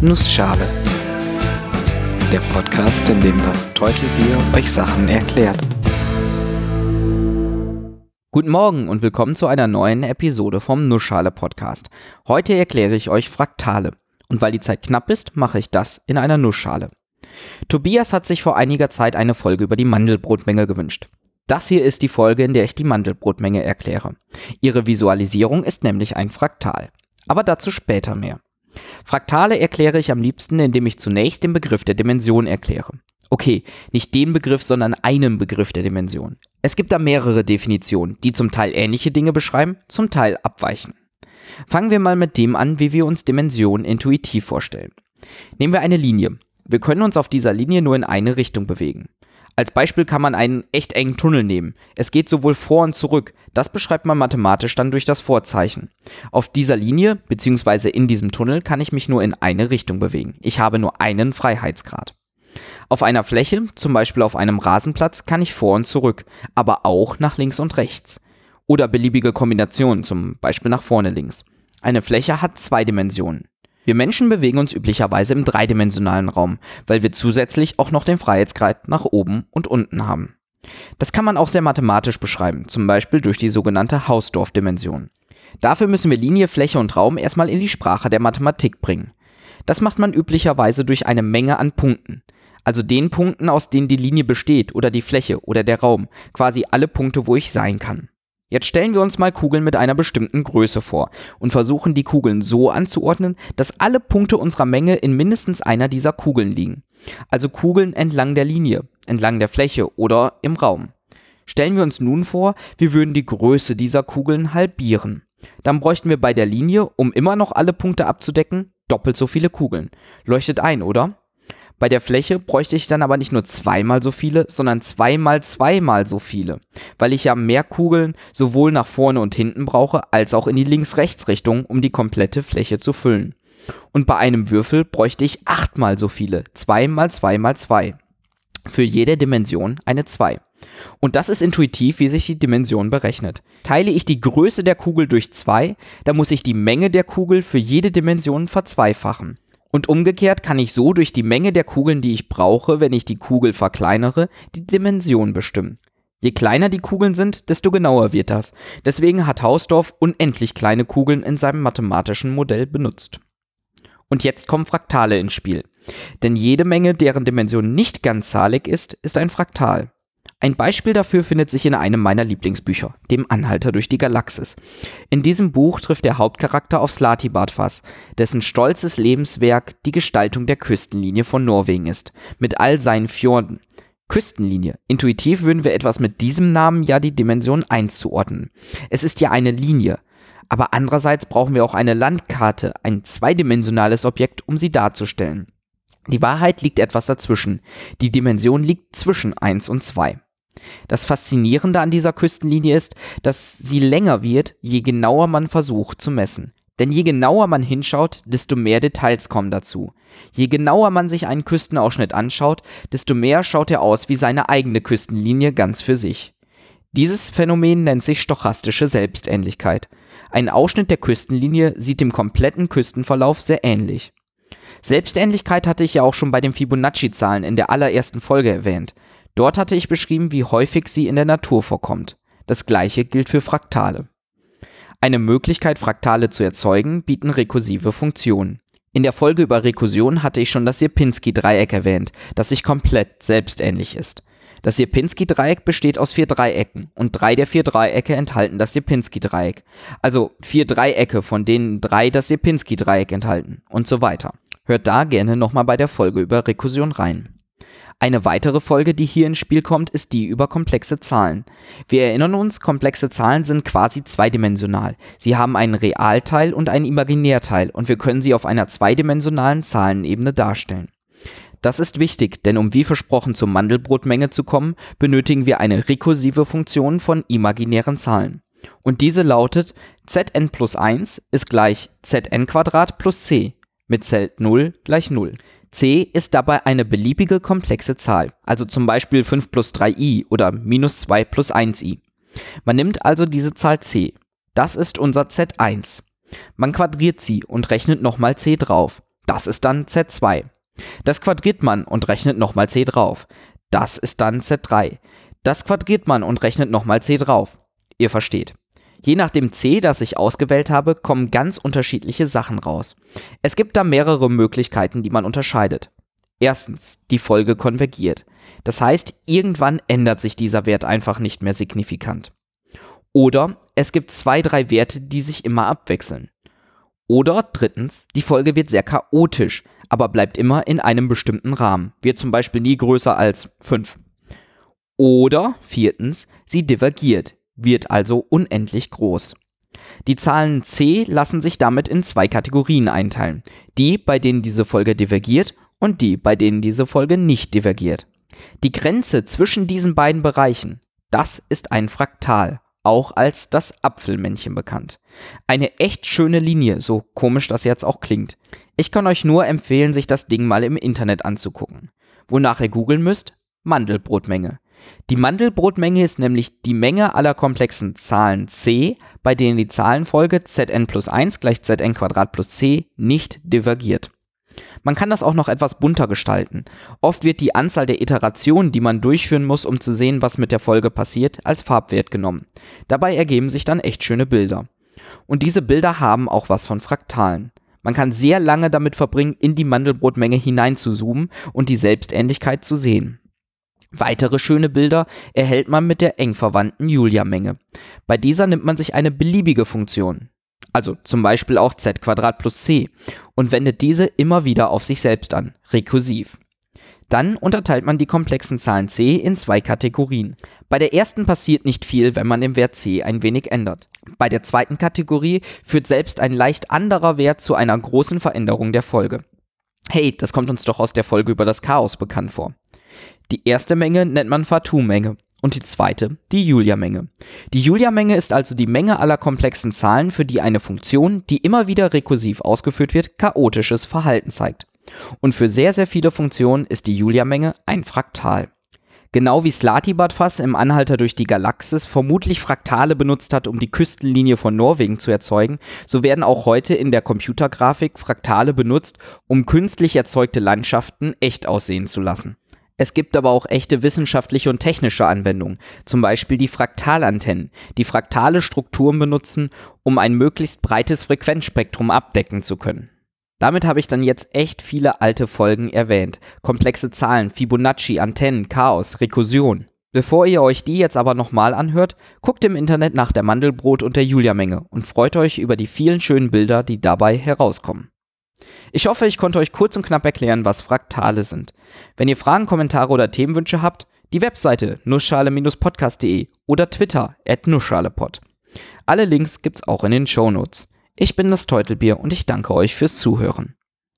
Nussschale. Der Podcast, in dem das Teutelbier euch Sachen erklärt. Guten Morgen und willkommen zu einer neuen Episode vom Nussschale Podcast. Heute erkläre ich euch Fraktale. Und weil die Zeit knapp ist, mache ich das in einer Nussschale. Tobias hat sich vor einiger Zeit eine Folge über die Mandelbrotmenge gewünscht. Das hier ist die Folge, in der ich die Mandelbrotmenge erkläre. Ihre Visualisierung ist nämlich ein Fraktal. Aber dazu später mehr. Fraktale erkläre ich am liebsten, indem ich zunächst den Begriff der Dimension erkläre. Okay, nicht den Begriff, sondern einen Begriff der Dimension. Es gibt da mehrere Definitionen, die zum Teil ähnliche Dinge beschreiben, zum Teil abweichen. Fangen wir mal mit dem an, wie wir uns Dimensionen intuitiv vorstellen. Nehmen wir eine Linie. Wir können uns auf dieser Linie nur in eine Richtung bewegen. Als Beispiel kann man einen echt engen Tunnel nehmen. Es geht sowohl vor und zurück. Das beschreibt man mathematisch dann durch das Vorzeichen. Auf dieser Linie bzw. in diesem Tunnel kann ich mich nur in eine Richtung bewegen. Ich habe nur einen Freiheitsgrad. Auf einer Fläche, zum Beispiel auf einem Rasenplatz, kann ich vor und zurück, aber auch nach links und rechts. Oder beliebige Kombinationen, zum Beispiel nach vorne links. Eine Fläche hat zwei Dimensionen. Wir Menschen bewegen uns üblicherweise im dreidimensionalen Raum, weil wir zusätzlich auch noch den Freiheitsgrad nach oben und unten haben. Das kann man auch sehr mathematisch beschreiben, zum Beispiel durch die sogenannte Hausdorff-Dimension. Dafür müssen wir Linie, Fläche und Raum erstmal in die Sprache der Mathematik bringen. Das macht man üblicherweise durch eine Menge an Punkten, also den Punkten, aus denen die Linie besteht oder die Fläche oder der Raum, quasi alle Punkte, wo ich sein kann. Jetzt stellen wir uns mal Kugeln mit einer bestimmten Größe vor und versuchen die Kugeln so anzuordnen, dass alle Punkte unserer Menge in mindestens einer dieser Kugeln liegen. Also Kugeln entlang der Linie, entlang der Fläche oder im Raum. Stellen wir uns nun vor, wir würden die Größe dieser Kugeln halbieren. Dann bräuchten wir bei der Linie, um immer noch alle Punkte abzudecken, doppelt so viele Kugeln. Leuchtet ein, oder? Bei der Fläche bräuchte ich dann aber nicht nur zweimal so viele, sondern zweimal zweimal so viele, weil ich ja mehr Kugeln sowohl nach vorne und hinten brauche, als auch in die Links-Rechts-Richtung, um die komplette Fläche zu füllen. Und bei einem Würfel bräuchte ich achtmal so viele, zwei mal zwei mal zwei. Für jede Dimension eine 2. Und das ist intuitiv, wie sich die Dimension berechnet. Teile ich die Größe der Kugel durch 2, dann muss ich die Menge der Kugel für jede Dimension verzweifachen. Und umgekehrt kann ich so durch die Menge der Kugeln, die ich brauche, wenn ich die Kugel verkleinere, die Dimension bestimmen. Je kleiner die Kugeln sind, desto genauer wird das. Deswegen hat Hausdorff unendlich kleine Kugeln in seinem mathematischen Modell benutzt. Und jetzt kommen Fraktale ins Spiel. Denn jede Menge, deren Dimension nicht ganzzahlig ist, ist ein Fraktal. Ein Beispiel dafür findet sich in einem meiner Lieblingsbücher, dem Anhalter durch die Galaxis. In diesem Buch trifft der Hauptcharakter auf Slatibadfas, dessen stolzes Lebenswerk die Gestaltung der Küstenlinie von Norwegen ist, mit all seinen Fjorden. Küstenlinie. Intuitiv würden wir etwas mit diesem Namen ja die Dimension 1 zuordnen. Es ist ja eine Linie. Aber andererseits brauchen wir auch eine Landkarte, ein zweidimensionales Objekt, um sie darzustellen. Die Wahrheit liegt etwas dazwischen. Die Dimension liegt zwischen 1 und 2. Das Faszinierende an dieser Küstenlinie ist, dass sie länger wird, je genauer man versucht zu messen. Denn je genauer man hinschaut, desto mehr Details kommen dazu. Je genauer man sich einen Küstenausschnitt anschaut, desto mehr schaut er aus wie seine eigene Küstenlinie ganz für sich. Dieses Phänomen nennt sich stochastische Selbstähnlichkeit. Ein Ausschnitt der Küstenlinie sieht dem kompletten Küstenverlauf sehr ähnlich. Selbstähnlichkeit hatte ich ja auch schon bei den Fibonacci-Zahlen in der allerersten Folge erwähnt. Dort hatte ich beschrieben, wie häufig sie in der Natur vorkommt. Das gleiche gilt für Fraktale. Eine Möglichkeit, Fraktale zu erzeugen, bieten rekursive Funktionen. In der Folge über Rekursion hatte ich schon das Sierpinski-Dreieck erwähnt, das sich komplett selbstähnlich ist. Das Sierpinski-Dreieck besteht aus vier Dreiecken und drei der vier Dreiecke enthalten das Sierpinski-Dreieck. Also vier Dreiecke, von denen drei das Sierpinski-Dreieck enthalten und so weiter. Hört da gerne nochmal bei der Folge über Rekursion rein. Eine weitere Folge, die hier ins Spiel kommt, ist die über komplexe Zahlen. Wir erinnern uns, komplexe Zahlen sind quasi zweidimensional. Sie haben einen Realteil und einen Imaginärteil und wir können sie auf einer zweidimensionalen Zahlenebene darstellen. Das ist wichtig, denn um wie versprochen zur Mandelbrotmenge zu kommen, benötigen wir eine rekursive Funktion von imaginären Zahlen. Und diese lautet zn plus 1 ist gleich zn plus c mit Zelt 0 gleich 0 c ist dabei eine beliebige komplexe Zahl, also zum Beispiel 5 plus 3i oder minus 2 plus 1i. Man nimmt also diese Zahl c. Das ist unser z1. Man quadriert sie und rechnet nochmal c drauf. Das ist dann Z2. Das quadriert man und rechnet nochmal C drauf. Das ist dann Z3. Das quadriert man und rechnet nochmal C drauf. Ihr versteht. Je nach dem C, das ich ausgewählt habe, kommen ganz unterschiedliche Sachen raus. Es gibt da mehrere Möglichkeiten, die man unterscheidet. Erstens, die Folge konvergiert. Das heißt, irgendwann ändert sich dieser Wert einfach nicht mehr signifikant. Oder es gibt zwei, drei Werte, die sich immer abwechseln. Oder drittens, die Folge wird sehr chaotisch, aber bleibt immer in einem bestimmten Rahmen, wird zum Beispiel nie größer als 5. Oder viertens, sie divergiert, wird also unendlich groß. Die Zahlen c lassen sich damit in zwei Kategorien einteilen. Die, bei denen diese Folge divergiert und die, bei denen diese Folge nicht divergiert. Die Grenze zwischen diesen beiden Bereichen, das ist ein Fraktal, auch als das Apfelmännchen bekannt. Eine echt schöne Linie, so komisch das jetzt auch klingt. Ich kann euch nur empfehlen, sich das Ding mal im Internet anzugucken. Wonach ihr googeln müsst? Mandelbrotmenge. Die Mandelbrotmenge ist nämlich die Menge aller komplexen Zahlen c, bei denen die Zahlenfolge zn plus 1 gleich zn plus c nicht divergiert. Man kann das auch noch etwas bunter gestalten. Oft wird die Anzahl der Iterationen, die man durchführen muss, um zu sehen, was mit der Folge passiert, als Farbwert genommen. Dabei ergeben sich dann echt schöne Bilder. Und diese Bilder haben auch was von Fraktalen. Man kann sehr lange damit verbringen, in die Mandelbrotmenge hinein zu zoomen und die Selbstähnlichkeit zu sehen. Weitere schöne Bilder erhält man mit der eng verwandten Julia-Menge. Bei dieser nimmt man sich eine beliebige Funktion, also zum Beispiel auch z plus c, und wendet diese immer wieder auf sich selbst an, rekursiv. Dann unterteilt man die komplexen Zahlen c in zwei Kategorien. Bei der ersten passiert nicht viel, wenn man den Wert c ein wenig ändert. Bei der zweiten Kategorie führt selbst ein leicht anderer Wert zu einer großen Veränderung der Folge. Hey, das kommt uns doch aus der Folge über das Chaos bekannt vor. Die erste Menge nennt man Fatou-Menge und die zweite die Julia-Menge. Die Julia-Menge ist also die Menge aller komplexen Zahlen, für die eine Funktion, die immer wieder rekursiv ausgeführt wird, chaotisches Verhalten zeigt. Und für sehr, sehr viele Funktionen ist die Julia-Menge ein Fraktal. Genau wie Slatibadfass im Anhalter durch die Galaxis vermutlich Fraktale benutzt hat, um die Küstenlinie von Norwegen zu erzeugen, so werden auch heute in der Computergrafik Fraktale benutzt, um künstlich erzeugte Landschaften echt aussehen zu lassen. Es gibt aber auch echte wissenschaftliche und technische Anwendungen, zum Beispiel die Fraktalantennen, die fraktale Strukturen benutzen, um ein möglichst breites Frequenzspektrum abdecken zu können. Damit habe ich dann jetzt echt viele alte Folgen erwähnt. Komplexe Zahlen, Fibonacci, Antennen, Chaos, Rekursion. Bevor ihr euch die jetzt aber nochmal anhört, guckt im Internet nach der Mandelbrot und der Julia-Menge und freut euch über die vielen schönen Bilder, die dabei herauskommen. Ich hoffe, ich konnte euch kurz und knapp erklären, was Fraktale sind. Wenn ihr Fragen, Kommentare oder Themenwünsche habt, die Webseite nussschale-podcast.de oder Twitter at nussschalepod. Alle Links gibt's auch in den Shownotes. Ich bin das Teutelbier und ich danke euch fürs Zuhören.